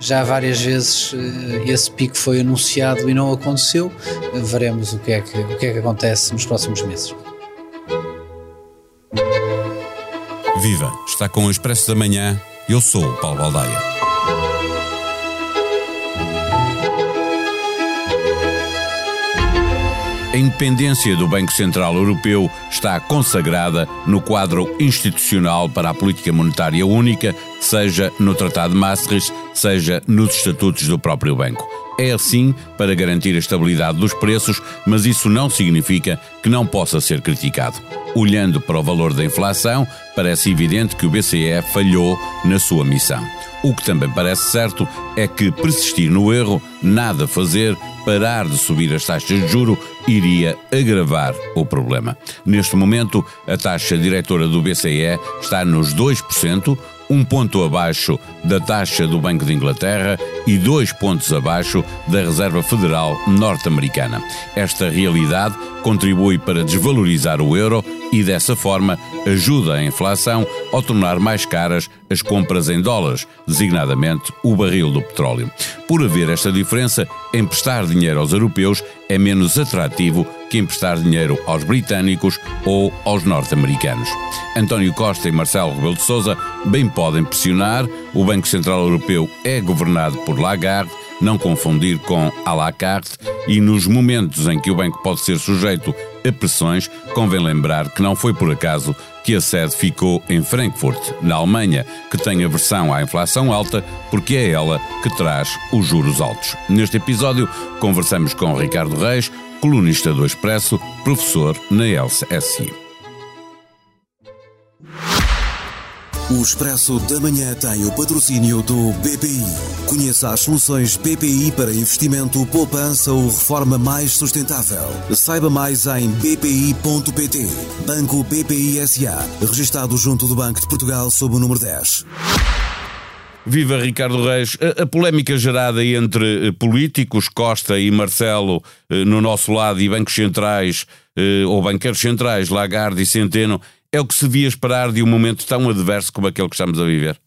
Já várias vezes esse pico foi anunciado e não aconteceu. Veremos o que é que, o que, é que acontece nos próximos meses. Viva! Está com o Expresso da Manhã. Eu sou o Paulo Baldaia. A independência do Banco Central Europeu está consagrada no quadro institucional para a política monetária única, seja no Tratado de Maastricht, seja nos estatutos do próprio banco. É assim para garantir a estabilidade dos preços, mas isso não significa que não possa ser criticado. Olhando para o valor da inflação, parece evidente que o BCE falhou na sua missão. O que também parece certo é que persistir no erro, nada fazer, parar de subir as taxas de juro iria agravar o problema. Neste momento, a taxa diretora do BCE está nos 2%, um ponto abaixo da taxa do Banco de Inglaterra e dois pontos abaixo da Reserva Federal norte-americana. Esta realidade contribui para desvalorizar o euro e, dessa forma, ajuda a inflação ao tornar mais caras as compras em dólares, designadamente o barril do petróleo. Por haver esta diferença, emprestar dinheiro aos europeus é menos atrativo que emprestar dinheiro aos britânicos ou aos norte-americanos. António Costa e Marcelo Rebelo de Sousa bem podem pressionar, o Banco Central Europeu é governado por Lagarde, não confundir com à la carte, e nos momentos em que o banco pode ser sujeito a pressões, convém lembrar que não foi por acaso que a sede ficou em Frankfurt, na Alemanha, que tem aversão à inflação alta, porque é ela que traz os juros altos. Neste episódio, conversamos com Ricardo Reis, colunista do Expresso, professor na LSI. O Expresso da Manhã tem o patrocínio do BPI. Conheça as soluções BPI para investimento, poupança ou reforma mais sustentável. Saiba mais em bpi.pt. Banco BPI SA. Registado junto do Banco de Portugal sob o número 10. Viva Ricardo Reis. A, a, polémica gerada entre eh, políticos, Costa e Marcelo, eh, no nosso lado, e bancos centrais, eh, ou banqueiros centrais, Lagarde e Centeno, é o que se devia esperar de um momento tão adverso como aquele que estamos a viver?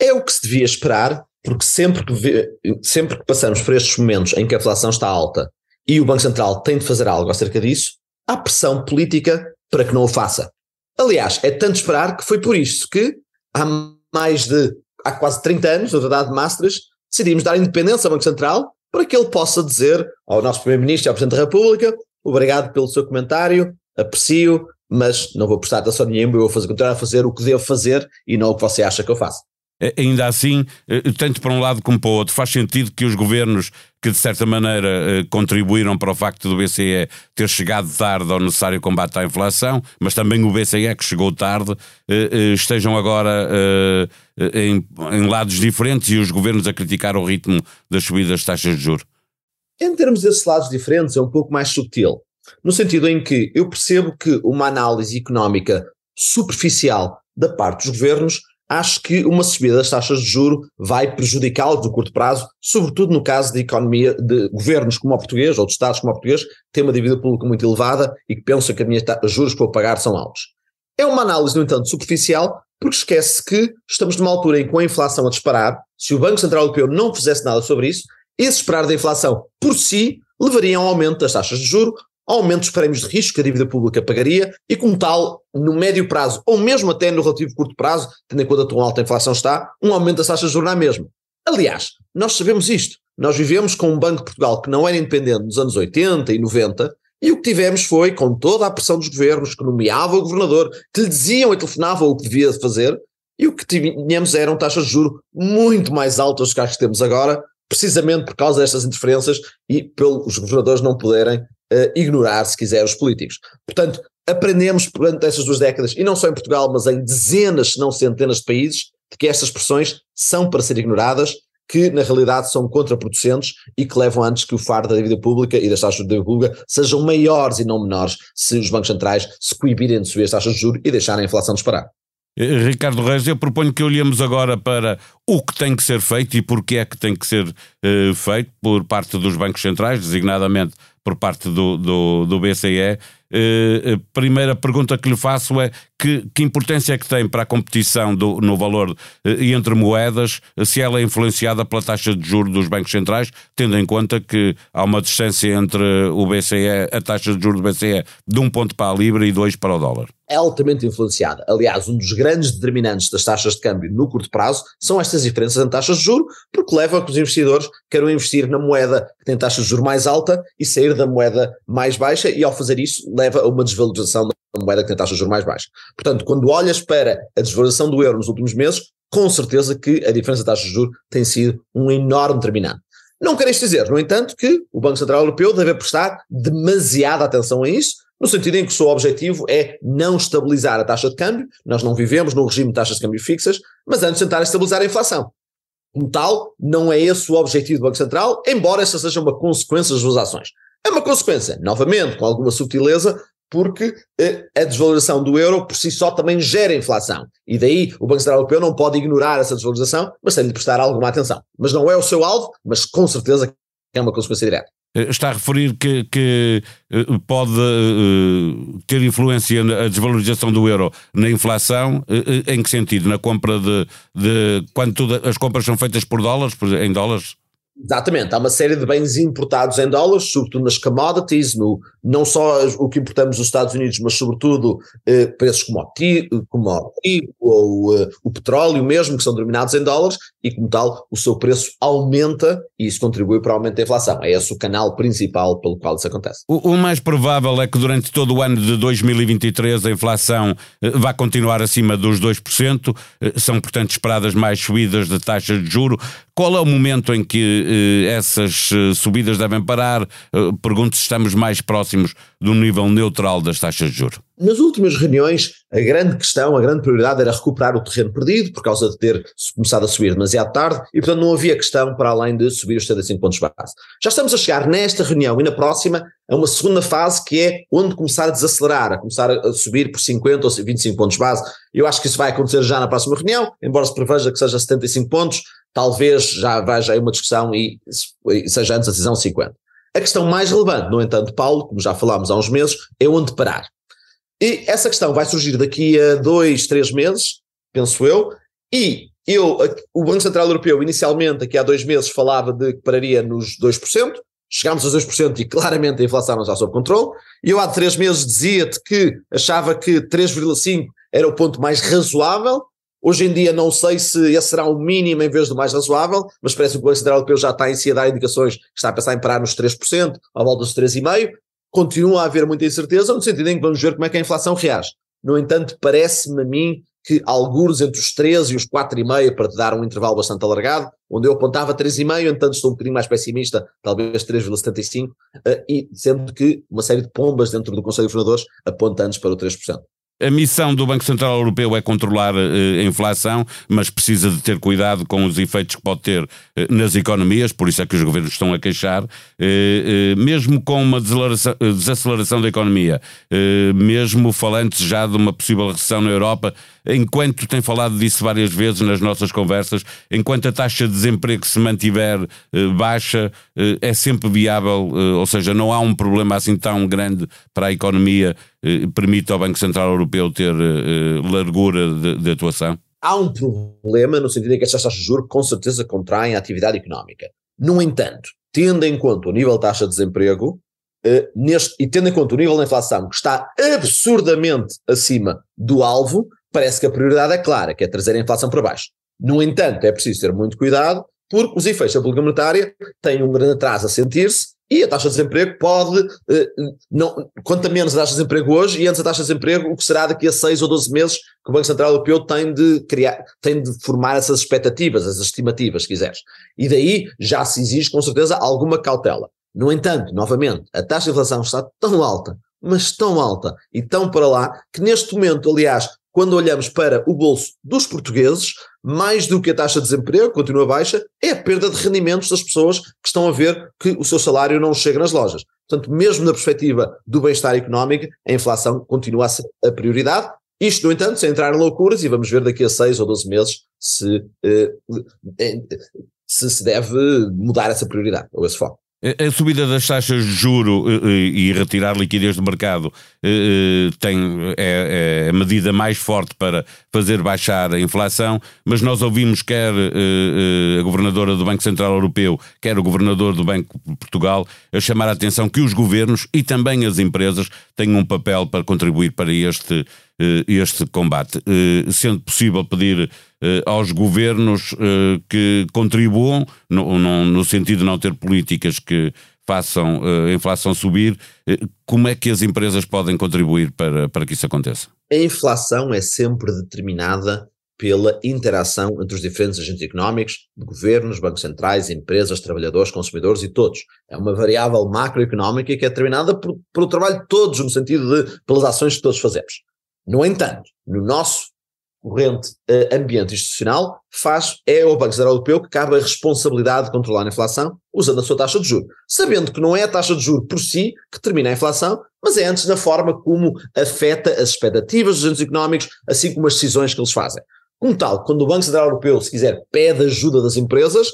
É o que se devia esperar, porque sempre que, sempre que passamos por estes momentos em que a inflação está alta e o Banco Central tem de fazer algo acerca disso, há pressão política para que não o faça. Aliás, é tanto esperar que foi por isso que há mais de há quase 30 anos, no Tratado de Maastricht, decidimos dar independência ao Banco Central para que ele possa dizer ao nosso Primeiro-Ministro e ao Presidente da República obrigado pelo seu comentário, aprecio, mas não vou prestar atenção nenhuma, eu vou fazer, continuar a fazer o que devo fazer e não o que você acha que eu faço. Ainda assim, eh, tanto para um lado como para o outro, faz sentido que os governos que de certa maneira eh, contribuíram para o facto do BCE ter chegado tarde ao necessário combate à inflação, mas também o BCE que chegou tarde, eh, estejam agora em, em lados diferentes e os governos a criticar o ritmo das subidas das taxas de juros? Em termos desses lados diferentes, é um pouco mais sutil. No sentido em que eu percebo que uma análise económica superficial da parte dos governos, acho que uma subida das taxas de juro vai prejudicá-los no curto prazo, sobretudo no caso de economia de governos como o português ou de estados como o português, que têm uma dívida pública muito elevada e que pensam que os juros para pagar são altos. É uma análise, no entanto, superficial, porque esquece que estamos numa altura em que com a inflação a disparar, se o Banco Central Europeu não fizesse nada sobre isso, esse esperar da inflação por si levaria a um aumento das taxas de juro, aumento dos prémios de risco que a dívida pública pagaria e, como tal, no médio prazo, ou mesmo até no relativo curto prazo, tendo em conta tão alta a inflação está, um aumento das taxas de juros na mesma. Aliás, nós sabemos isto. Nós vivemos com um Banco de Portugal que não era independente nos anos 80 e 90 e o que tivemos foi, com toda a pressão dos governos, que nomeava o governador, que lhe diziam e telefonavam o que devia fazer, e o que tínhamos eram taxas de juros muito mais altas que as que temos agora, precisamente por causa destas interferências e pelos governadores não poderem uh, ignorar, se quiser, os políticos. Portanto, aprendemos durante essas duas décadas, e não só em Portugal, mas em dezenas, se não centenas de países, de que estas pressões são para ser ignoradas, que na realidade são contraproducentes e que levam antes que o fardo da dívida pública e das taxas de dívida pública sejam maiores e não menores se os bancos centrais se coibirem de subir as taxas de juros e deixarem a inflação disparar. Eh, Ricardo Reis, eu proponho que olhemos agora para o que tem que ser feito e porque é que tem que ser uh, feito por parte dos bancos centrais, designadamente por parte do, do, do BCE, a primeira pergunta que lhe faço é que, que importância é que tem para a competição do, no valor entre moedas, se ela é influenciada pela taxa de juros dos bancos centrais, tendo em conta que há uma distância entre o BCE, a taxa de juros do BCE de um ponto para a Libra e dois para o dólar? É altamente influenciada. Aliás, um dos grandes determinantes das taxas de câmbio no curto prazo são estas diferenças em taxas de juros, porque leva a que os investidores queiram investir na moeda que tem taxa de juros mais alta e sair da moeda mais baixa, e ao fazer isso leva a uma desvalorização da moeda que tem taxa de juros mais baixa. Portanto, quando olhas para a desvalorização do euro nos últimos meses, com certeza que a diferença de taxa de juros tem sido um enorme determinante. Não quero dizer, no entanto, que o Banco Central Europeu deve prestar demasiada atenção a isso, no sentido em que o seu objetivo é não estabilizar a taxa de câmbio, nós não vivemos num regime de taxas de câmbio fixas, mas antes tentar estabilizar a inflação. Como tal, não é esse o objetivo do Banco Central, embora essa seja uma consequência das suas ações. É uma consequência, novamente, com alguma subtileza, porque eh, a desvalorização do euro por si só também gera inflação. E daí o Banco Central Europeu não pode ignorar essa desvalorização, mas tem de prestar alguma atenção. Mas não é o seu alvo, mas com certeza é uma consequência direta. Eh, está a referir que, que eh, pode uh, ter influência na desvalorização do euro na inflação, em que sentido? Na compra de, de quando tudo, as compras são feitas por dólares, em dólares? Exatamente, há uma série de bens importados em dólares, sobretudo nas commodities, no, não só o que importamos dos Estados Unidos, mas sobretudo eh, preços como o, como ou eh, o petróleo mesmo, que são denominados em dólares, e como tal o seu preço aumenta e isso contribui para o aumento da inflação. É esse o canal principal pelo qual isso acontece. O, o mais provável é que durante todo o ano de 2023 a inflação eh, vá continuar acima dos 2%, eh, são portanto esperadas mais subidas de taxas de juro. Qual é o momento em que eh, essas eh, subidas devem parar? Eh, pergunto se estamos mais próximos do nível neutral das taxas de juros. Nas últimas reuniões, a grande questão, a grande prioridade era recuperar o terreno perdido, por causa de ter começado a subir demasiado tarde, e portanto não havia questão para além de subir os 75 pontos base. Já estamos a chegar nesta reunião e na próxima a uma segunda fase que é onde começar a desacelerar, a começar a subir por 50 ou 25 pontos base. Eu acho que isso vai acontecer já na próxima reunião, embora se preveja que seja 75 pontos, talvez já veja aí uma discussão e, e seja antes a decisão 50. A questão mais relevante, no entanto, Paulo, como já falámos há uns meses, é onde parar. E essa questão vai surgir daqui a dois, três meses, penso eu, e eu, o Banco Central Europeu, inicialmente, aqui há dois meses, falava de que pararia nos 2%, chegámos aos 2% e claramente a inflação não está sob controle, e eu há três meses dizia-te que achava que 3,5% era o ponto mais razoável, Hoje em dia não sei se esse será o mínimo em vez do mais razoável, mas parece que o Banco Central Europeu já está em si a dar indicações que está a pensar em parar nos 3%, à volta dos 3,5%. Continua a haver muita incerteza, no sentido em que vamos ver como é que a inflação reage. No entanto, parece-me a mim que alguns entre os 13 e os 4,5 para te dar um intervalo bastante alargado, onde eu apontava 3,5, entanto estou um bocadinho mais pessimista, talvez 3,75, eh, e sendo que uma série de pombas dentro do Conselho de Governadores aponta antes para o 3%. A missão do Banco Central Europeu é controlar uh, a inflação, mas precisa de ter cuidado com os efeitos que pode ter uh, nas economias, por isso é que os governos estão a queixar. Uh, mesmo com uma desaceleração da economia, mesmo falando já de uma possível recessão na Europa, enquanto tem falado disso várias vezes nas nossas conversas, enquanto a taxa de desemprego se mantiver baixa, é sempre viável, ou seja, não há um problema assim tão grande para a economia eh, permite ao Banco Central Europeu ter eh, largura de, de, atuação? Há um problema no sentido em que estas taxas de juros com certeza contraem a atividade económica. No entanto, tendo em conta o nível de taxa de desemprego, eh, neste, e tendo em conta o nível da inflação que está absurdamente acima do alvo, parece que a prioridade é clara, que é trazer a inflação para baixo. No entanto, é preciso ter muito cuidado, porque os efeitos da política monetária têm um grande atraso a sentir-se e a taxa de desemprego pode, eh, não, quanto menos a taxa de desemprego hoje e antes a taxa de desemprego, o que será daqui a 6 ou 12 meses que o Banco Central Europeu tem de criar, tem de formar essas expectativas, as estimativas, se quiseres. E daí já se exige com certeza alguma cautela. No entanto, novamente, a taxa de inflação está tão alta, mas tão alta e tão para lá, que neste momento, aliás, quando olhamos para o bolso dos portugueses, mais do que a taxa de desemprego, continua baixa, é a perda de rendimentos das pessoas que estão a ver que o seu salário não chega nas lojas. Portanto, mesmo na perspectiva do bem-estar económico, a inflação continua a ser a prioridade. Isto, no entanto, sem entrar em loucuras, e vamos ver daqui a 6 ou 12 meses se, eh, se, se deve mudar essa prioridade, ou esse foco. A subida das taxas de juro eh, eh, e retirar liquidez do mercado eh, tem, é, é, a medida mais forte para fazer baixar a inflação, mas nós ouvimos quer a governadora do Banco Central Europeu, quer o governador do Banco de Portugal, a chamar a atenção que os governos e também as empresas têm um papel para contribuir para este, este combate. Sendo possível pedir eh, aos governos eh, que contribuam, no, no, no, sentido de não ter políticas que façam eh, a inflação subir, como é que as empresas podem contribuir para, para que isso aconteça? A inflação é sempre determinada pela interação entre os diferentes agentes económicos, governos, bancos centrais, empresas, trabalhadores, consumidores e todos. É uma variável macroeconómica que é determinada pelo trabalho de todos, no sentido de pelas ações que todos fazemos. No entanto, no nosso corrente uh, ambiente institucional, faz, é ao Banco Central Europeu que cabe a responsabilidade de controlar a inflação usando a sua taxa de juros. Sabendo que não é a taxa de juros por si que determina a inflação, mas é antes na forma como afeta as expectativas dos agentes económicos, assim como as decisões que eles fazem. Como tal, quando o Banco Central Europeu, se quiser, pede ajuda das empresas,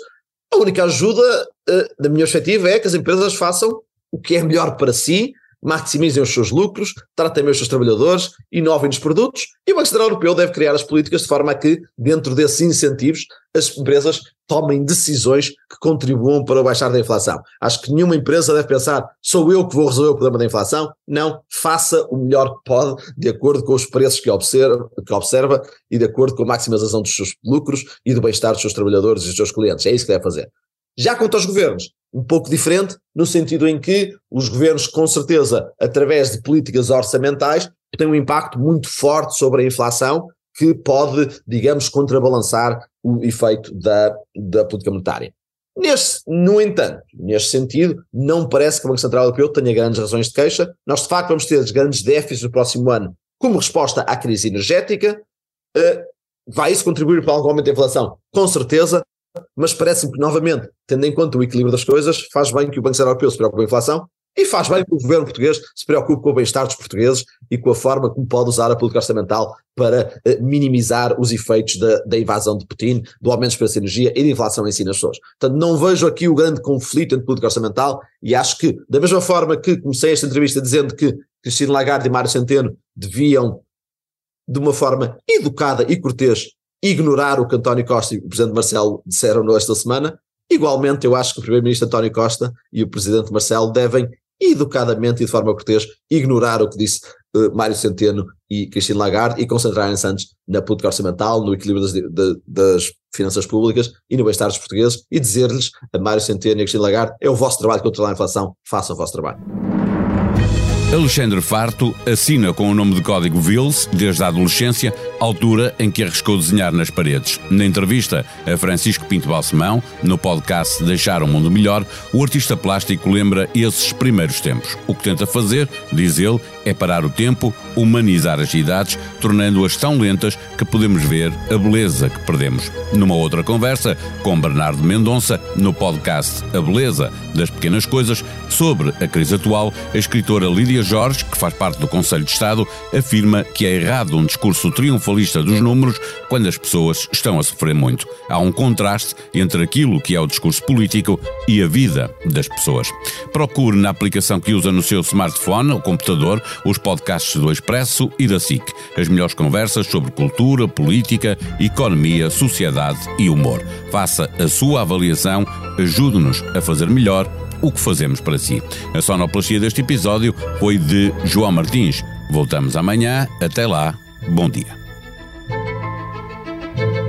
a única ajuda, uh, da minha perspectiva, é que as empresas façam o que é melhor para si, maximizem os seus lucros, tratem bem os seus trabalhadores, inovem nos produtos e o Banco Central Europeu deve criar as políticas de forma a que, dentro desses incentivos, as empresas tomem decisões que contribuam para o baixar da inflação. Acho que nenhuma empresa deve pensar sou eu que vou resolver o problema da inflação. Não, faça o melhor que pode, de acordo com os preços que observa, que observa e de acordo com a maximização dos seus lucros e do bem-estar dos seus trabalhadores e dos seus clientes. É isso que deve fazer. Já quanto aos governos, um pouco diferente, no sentido em que os governos, com certeza, através de políticas orçamentais, têm um impacto muito forte sobre a inflação que pode, digamos, contrabalançar o efeito da, da política monetária. Neste, no entanto, neste sentido, não parece que o Banco Central Europeu tenha grandes razões de queixa. Nós, de facto, vamos ter grandes déficits no próximo ano como resposta à crise energética. Uh, vai isso contribuir para algum aumento da inflação? Com certeza, mas parece-me que, novamente, tendo em conta o equilíbrio das coisas, faz bem que o Banco Central Europeu se preocupe com a inflação e faz bem que o governo português se preocupe com o bem-estar dos portugueses e com a forma como pode usar a política orçamental para uh, minimizar os efeitos da, da, invasão de Putin, do aumento dos preços de energia e da inflação em si nas pessoas. Portanto, não vejo aqui o grande conflito entre política orçamental e acho que, da mesma forma que comecei esta entrevista dizendo que Cristina Lagarde e Mário Centeno deviam, de uma forma educada e cortês, ignorar o que António Costa e o Presidente Marcelo disseram esta semana. Igualmente, eu acho que o Primeiro-Ministro António Costa e o Presidente Marcelo devem, educadamente e de forma cortês, ignorar o que disse uh, Mário Centeno e Cristina Lagarde e concentrarem-se antes na política orçamental, no equilíbrio das, de, das finanças públicas e no bem-estar dos portugueses e dizer-lhes a Mário Centeno e a Cristina Lagarde é o vosso trabalho controlar a inflação, façam o vosso trabalho. Alexandre Farto assina com o nome de código Vils desde a adolescência, altura em que arriscou desenhar nas paredes. Na entrevista a Francisco Pinto Balsemão, no podcast Deixar o Mundo Melhor, o artista plástico lembra esses primeiros tempos. O que tenta fazer, diz ele, é parar o tempo, humanizar as idades, tornando-as tão lentas que podemos ver a beleza que perdemos. Numa outra conversa com Bernardo Mendonça, no podcast A Beleza das Pequenas Coisas, sobre a crise atual, a escritora Lídia Jorge, que faz parte do Conselho de Estado, afirma que é errado um discurso triunfalista dos números quando as pessoas estão a sofrer muito. Há um contraste entre aquilo que é o discurso político e a vida das pessoas. Procure na aplicação que usa no seu smartphone ou computador os podcasts do Expresso e da SIC. As melhores conversas sobre cultura, política, economia, sociedade e humor. Faça a sua avaliação, ajude-nos a fazer melhor o que fazemos para si. A sonoplastia deste episódio foi de João Martins. Voltamos amanhã. Até lá. Bom dia.